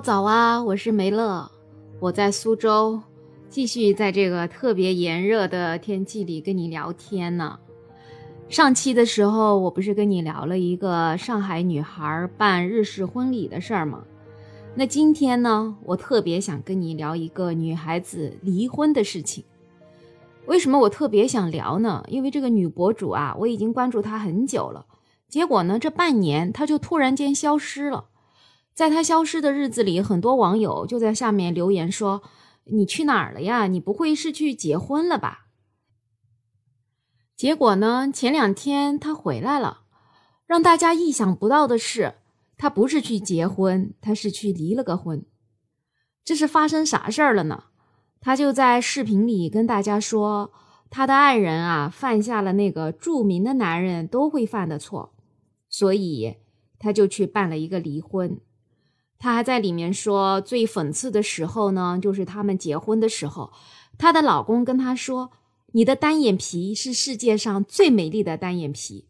早啊，我是梅乐，我在苏州，继续在这个特别炎热的天气里跟你聊天呢。上期的时候，我不是跟你聊了一个上海女孩办日式婚礼的事儿吗？那今天呢，我特别想跟你聊一个女孩子离婚的事情。为什么我特别想聊呢？因为这个女博主啊，我已经关注她很久了，结果呢，这半年她就突然间消失了。在他消失的日子里，很多网友就在下面留言说：“你去哪儿了呀？你不会是去结婚了吧？”结果呢？前两天他回来了，让大家意想不到的是，他不是去结婚，他是去离了个婚。这是发生啥事儿了呢？他就在视频里跟大家说，他的爱人啊犯下了那个著名的男人都会犯的错，所以他就去办了一个离婚。他还在里面说，最讽刺的时候呢，就是他们结婚的时候，她的老公跟她说。你的单眼皮是世界上最美丽的单眼皮，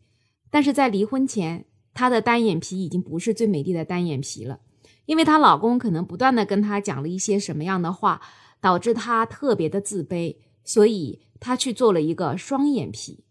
但是在离婚前，她的单眼皮已经不是最美丽的单眼皮了，因为她老公可能不断的跟她讲了一些什么样的话，导致她特别的自卑，所以她去做了一个双眼皮。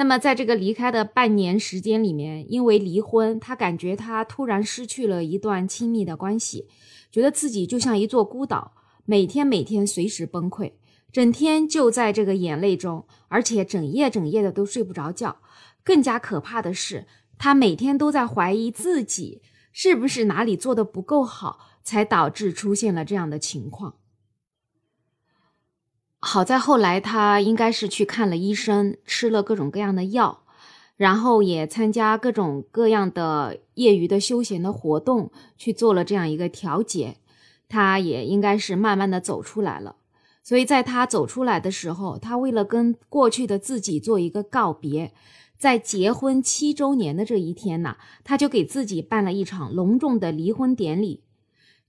那么在这个离开的半年时间里面，因为离婚，他感觉他突然失去了一段亲密的关系，觉得自己就像一座孤岛，每天每天随时崩溃。整天就在这个眼泪中，而且整夜整夜的都睡不着觉。更加可怕的是，他每天都在怀疑自己是不是哪里做的不够好，才导致出现了这样的情况。好在后来他应该是去看了医生，吃了各种各样的药，然后也参加各种各样的业余的休闲的活动，去做了这样一个调节。他也应该是慢慢的走出来了。所以，在他走出来的时候，他为了跟过去的自己做一个告别，在结婚七周年的这一天呢，他就给自己办了一场隆重的离婚典礼。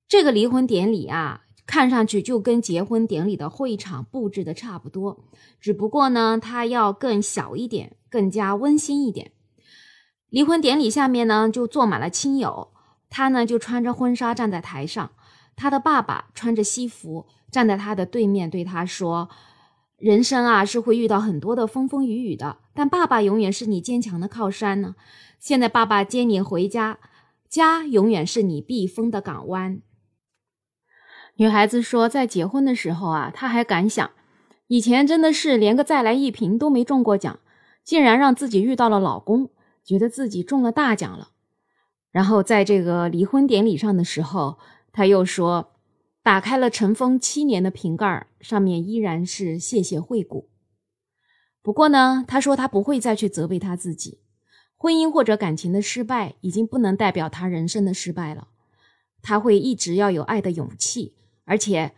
这个离婚典礼啊，看上去就跟结婚典礼的会场布置的差不多，只不过呢，它要更小一点，更加温馨一点。离婚典礼下面呢，就坐满了亲友，他呢就穿着婚纱站在台上，他的爸爸穿着西服。站在他的对面，对他说：“人生啊，是会遇到很多的风风雨雨的，但爸爸永远是你坚强的靠山呢。现在爸爸接你回家，家永远是你避风的港湾。”女孩子说，在结婚的时候啊，她还敢想，以前真的是连个再来一瓶都没中过奖，竟然让自己遇到了老公，觉得自己中了大奖了。然后在这个离婚典礼上的时候，她又说。打开了尘封七年的瓶盖，上面依然是“谢谢惠顾”。不过呢，他说他不会再去责备他自己，婚姻或者感情的失败已经不能代表他人生的失败了。他会一直要有爱的勇气，而且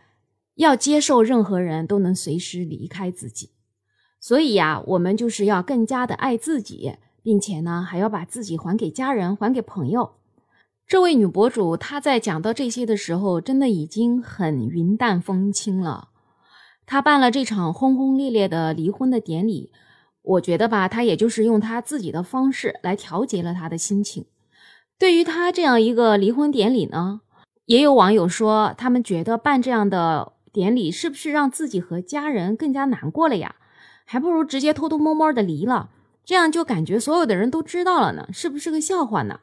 要接受任何人都能随时离开自己。所以呀，我们就是要更加的爱自己，并且呢，还要把自己还给家人，还给朋友。这位女博主，她在讲到这些的时候，真的已经很云淡风轻了。她办了这场轰轰烈烈的离婚的典礼，我觉得吧，她也就是用她自己的方式来调节了她的心情。对于她这样一个离婚典礼呢，也有网友说，他们觉得办这样的典礼是不是让自己和家人更加难过了呀？还不如直接偷偷摸摸的离了，这样就感觉所有的人都知道了呢，是不是个笑话呢？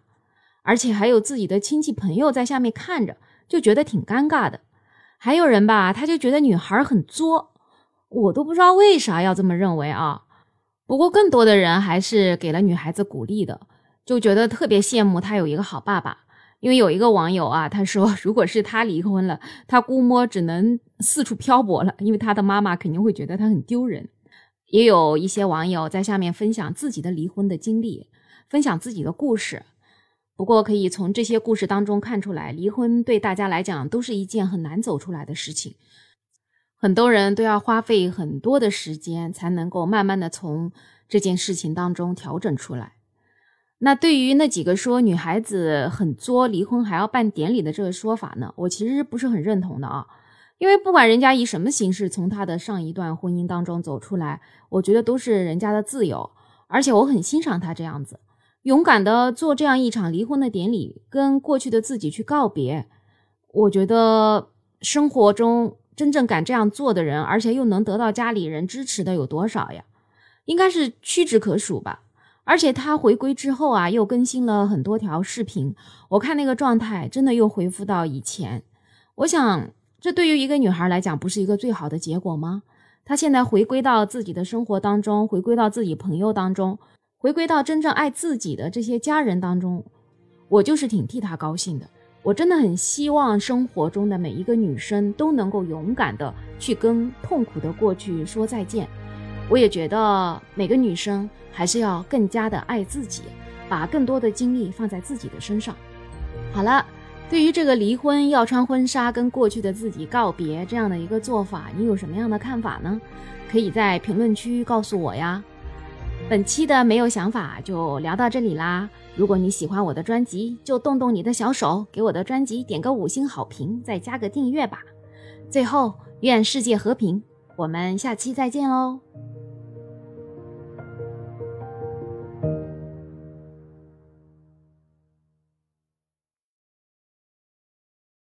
而且还有自己的亲戚朋友在下面看着，就觉得挺尴尬的。还有人吧，他就觉得女孩很作，我都不知道为啥要这么认为啊。不过更多的人还是给了女孩子鼓励的，就觉得特别羡慕她有一个好爸爸。因为有一个网友啊，他说 如果是他离婚了，他估摸只能四处漂泊了，因为他的妈妈肯定会觉得他很丢人。也有一些网友在下面分享自己的离婚的经历，分享自己的故事。不过，可以从这些故事当中看出来，离婚对大家来讲都是一件很难走出来的事情。很多人都要花费很多的时间，才能够慢慢的从这件事情当中调整出来。那对于那几个说女孩子很作，离婚还要办典礼的这个说法呢，我其实不是很认同的啊。因为不管人家以什么形式从他的上一段婚姻当中走出来，我觉得都是人家的自由，而且我很欣赏他这样子。勇敢的做这样一场离婚的典礼，跟过去的自己去告别，我觉得生活中真正敢这样做的人，而且又能得到家里人支持的有多少呀？应该是屈指可数吧。而且他回归之后啊，又更新了很多条视频，我看那个状态真的又恢复到以前。我想，这对于一个女孩来讲，不是一个最好的结果吗？她现在回归到自己的生活当中，回归到自己朋友当中，回归到真正爱自己的这些家人当中，我就是挺替她高兴的。我真的很希望生活中的每一个女生都能够勇敢的去跟痛苦的过去说再见。我也觉得每个女生还是要更加的爱自己，把更多的精力放在自己的身上。好了。对于这个离婚要穿婚纱跟过去的自己告别这样的一个做法，你有什么样的看法呢？可以在评论区告诉我呀。本期的没有想法就聊到这里啦。如果你喜欢我的专辑，就动动你的小手，给我的专辑点个五星好评，再加个订阅吧。最后，愿世界和平，我们下期再见喽。